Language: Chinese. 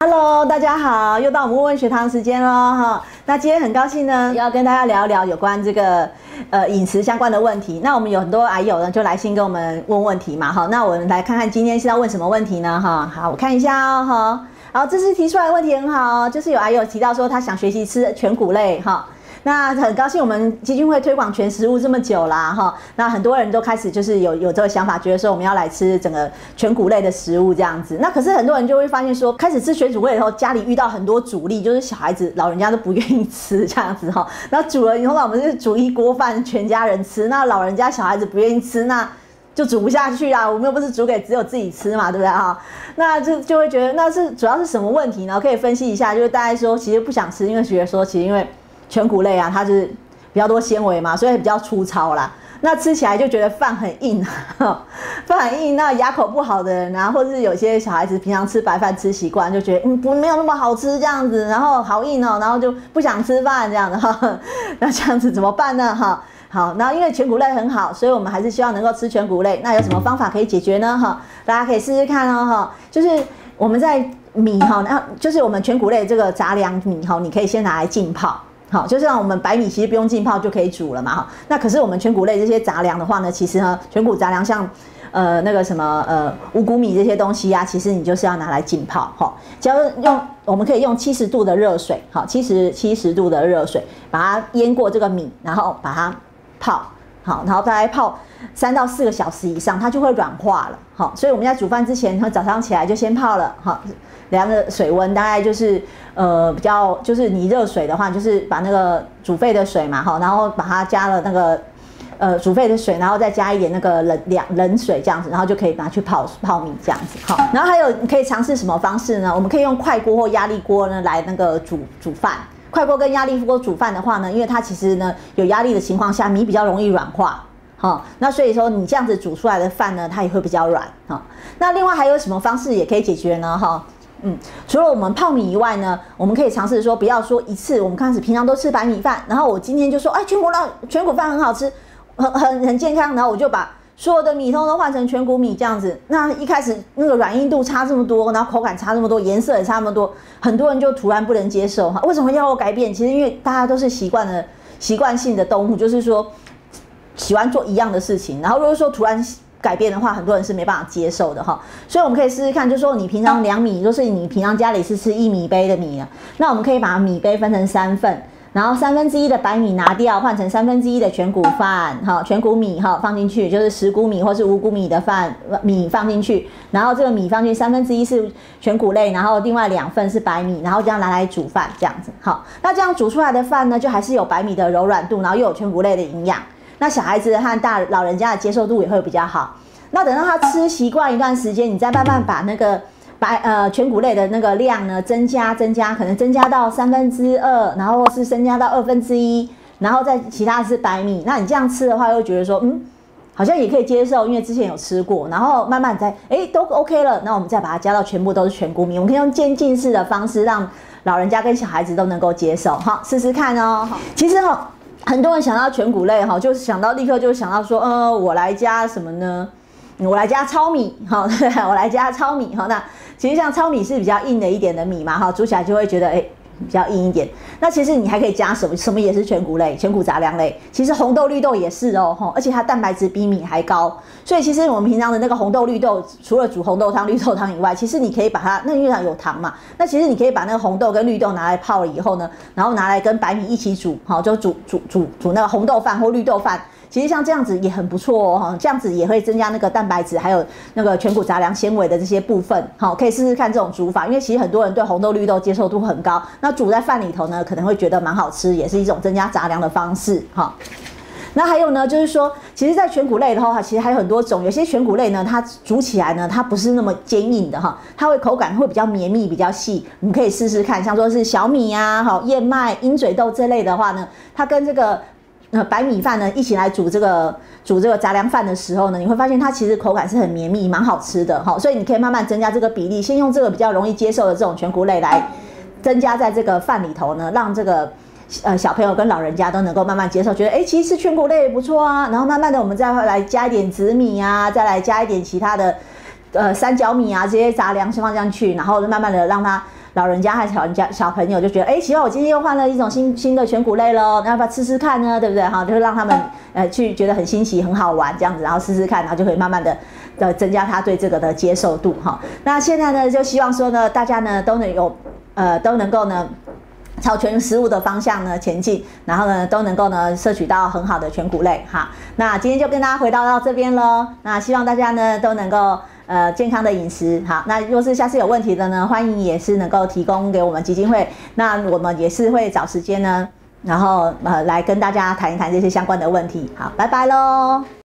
Hello，大家好，又到我们问问学堂时间喽哈。那今天很高兴呢，要跟大家聊一聊有关这个呃饮食相关的问题。那我们有很多癌友呢，就来信跟我们问问题嘛哈。那我们来看看今天是要问什么问题呢哈？好，我看一下哦哈。好，这次提出来的问题很好，就是有癌友提到说他想学习吃全谷类哈。那很高兴，我们基金会推广全食物这么久啦，哈，那很多人都开始就是有有这个想法，觉得说我们要来吃整个全谷类的食物这样子。那可是很多人就会发现说，开始吃全谷类以后，家里遇到很多阻力，就是小孩子、老人家都不愿意吃这样子哈。然后煮了以后，我们是煮一锅饭，全家人吃。那老人家、小孩子不愿意吃，那就煮不下去啊。我们又不是煮给只有自己吃嘛，对不对哈？那就就会觉得那是主要是什么问题呢？可以分析一下，就是大家说其实不想吃，因为觉得说其实因为。全谷类啊，它是比较多纤维嘛，所以比较粗糙啦。那吃起来就觉得饭很硬，饭很硬。那牙口不好的人啊，或者是有些小孩子平常吃白饭吃习惯，就觉得嗯不没有那么好吃这样子，然后好硬哦，然后就不想吃饭这样的哈。那这样子怎么办呢？哈，好，那因为全谷类很好，所以我们还是希望能够吃全谷类。那有什么方法可以解决呢？哈，大家可以试试看哦。哈，就是我们在米哈，那就是我们全谷类这个杂粮米哈，你可以先拿来浸泡。好，就像我们白米其实不用浸泡就可以煮了嘛，哈。那可是我们全谷类这些杂粮的话呢，其实呢，全谷杂粮像，呃，那个什么，呃，五谷米这些东西呀，其实你就是要拿来浸泡，哈。只要用，我们可以用七十度的热水，好，七十七十度的热水，把它淹过这个米，然后把它泡，好，然后大概泡三到四个小时以上，它就会软化了，好。所以我们在煮饭之前，然后早上起来就先泡了，好。量的水温大概就是呃比较就是你热水的话，就是把那个煮沸的水嘛哈，然后把它加了那个呃煮沸的水，然后再加一点那个冷凉冷水这样子，然后就可以拿去泡泡米这样子好。然后还有你可以尝试什么方式呢？我们可以用快锅或压力锅呢来那个煮煮饭。快锅跟压力锅煮饭的话呢，因为它其实呢有压力的情况下，米比较容易软化哈。那所以说你这样子煮出来的饭呢，它也会比较软哈。那另外还有什么方式也可以解决呢？哈？嗯，除了我们泡米以外呢，我们可以尝试说，不要说一次，我们开始平常都吃白米饭，然后我今天就说，哎，全谷料全谷饭很好吃，很很很健康，然后我就把所有的米通都换成全谷米这样子。那一开始那个软硬度差这么多，然后口感差这么多，颜色也差那么多，很多人就突然不能接受哈。为什么要我改变？其实因为大家都是习惯了习惯性的动物，就是说喜欢做一样的事情，然后如果说突然。改变的话，很多人是没办法接受的哈，所以我们可以试试看，就说你平常量米，就是你平常家里是吃一米杯的米啊，那我们可以把米杯分成三份，然后三分之一的白米拿掉，换成三分之一的全谷饭，哈，全谷米哈放进去，就是十谷米或是五谷米的饭米放进去，然后这个米放进去三分之一是全谷类，然后另外两份是白米，然后这样拿来煮饭这样子，好，那这样煮出来的饭呢，就还是有白米的柔软度，然后又有全谷类的营养。那小孩子和大老人家的接受度也会比较好。那等到他吃习惯一段时间，你再慢慢把那个白呃全谷类的那个量呢增加增加，可能增加到三分之二，然后是增加到二分之一，然后再其他是白米。那你这样吃的话，又觉得说嗯，好像也可以接受，因为之前有吃过。然后慢慢再哎都 OK 了，那我们再把它加到全部都是全谷米。我们可以用渐进式的方式，让老人家跟小孩子都能够接受。好，试试看哦。其实哈。很多人想到全谷类哈，就是想到立刻就想到说，呃，我来加什么呢？我来加糙米，哈，我来加糙米，哈。那其实像糙米是比较硬的一点的米嘛，哈，煮起来就会觉得，哎。比较硬一点，那其实你还可以加什么？什么也是全谷类、全谷杂粮类。其实红豆、绿豆也是哦，吼，而且它蛋白质比米还高。所以其实我们平常的那个红豆、绿豆，除了煮红豆汤、绿豆汤以外，其实你可以把它，那因为它有糖嘛，那其实你可以把那个红豆跟绿豆拿来泡了以后呢，然后拿来跟白米一起煮，好，就煮煮煮煮那个红豆饭或绿豆饭。其实像这样子也很不错哦，哈，这样子也会增加那个蛋白质，还有那个全谷杂粮纤维的这些部分，好，可以试试看这种煮法，因为其实很多人对红豆绿豆接受度很高，那煮在饭里头呢，可能会觉得蛮好吃，也是一种增加杂粮的方式，哈。那还有呢，就是说，其实，在全谷类的话，其实还有很多种，有些全谷类呢，它煮起来呢，它不是那么坚硬的哈，它会口感会比较绵密，比较细，你可以试试看，像说是小米呀，哈燕麦、鹰嘴豆这类的话呢，它跟这个。那白米饭呢，一起来煮这个煮这个杂粮饭的时候呢，你会发现它其实口感是很绵密，蛮好吃的哈。所以你可以慢慢增加这个比例，先用这个比较容易接受的这种全谷类来增加在这个饭里头呢，让这个呃小朋友跟老人家都能够慢慢接受，觉得哎，其实全谷类也不错啊。然后慢慢的，我们再来加一点紫米啊，再来加一点其他的呃三角米啊这些杂粮先放上去，然后慢慢的让它。老人家和小人家小朋友就觉得，哎，奇怪，我今天又换了一种新新的全谷类喽，那要不要吃吃看呢？对不对？哈，就是让他们呃去觉得很新奇、很好玩这样子，然后试试看，然后就可以慢慢的的增加他对这个的接受度哈。那现在呢，就希望说呢，大家呢都能有呃都能够呢。朝全食物的方向呢前进，然后呢都能够呢摄取到很好的全谷类哈。那今天就跟大家回到到这边喽。那希望大家呢都能够呃健康的饮食好。那若是下次有问题的呢，欢迎也是能够提供给我们基金会。那我们也是会找时间呢，然后呃来跟大家谈一谈这些相关的问题。好，拜拜喽。